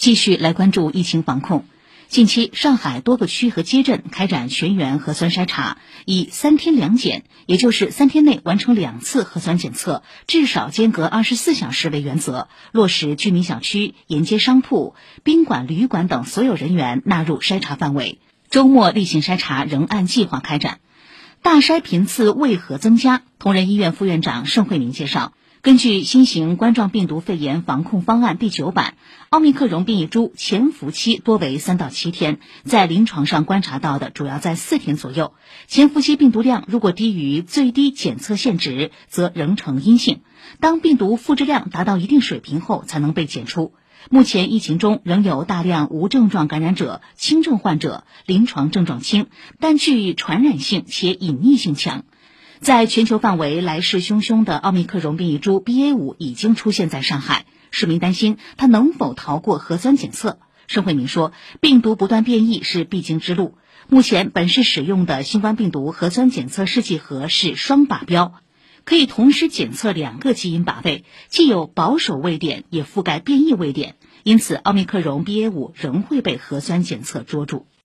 继续来关注疫情防控。近期，上海多个区和街镇开展全员核酸筛查，以三天两检，也就是三天内完成两次核酸检测，至少间隔二十四小时为原则，落实居民小区、沿街商铺、宾馆、旅馆等所有人员纳入筛查范围。周末例行筛查仍按计划开展。大筛频次为何增加？同仁医院副院长盛慧明介绍。根据新型冠状病毒肺炎防控方案第九版，奥密克戎变异株潜伏期多为三到七天，在临床上观察到的主要在四天左右。潜伏期病毒量如果低于最低检测限值，则仍呈阴性。当病毒复制量达到一定水平后，才能被检出。目前疫情中仍有大量无症状感染者、轻症患者，临床症状轻，但具传染性且隐匿性强。在全球范围来势汹汹的奥密克戎变异株 BA 五已经出现在上海，市民担心它能否逃过核酸检测。盛慧明说，病毒不断变异是必经之路。目前本市使用的新冠病毒核酸检测试剂盒是双靶标，可以同时检测两个基因靶位，既有保守位点，也覆盖变异位点，因此奥密克戎 BA 五仍会被核酸检测捉住。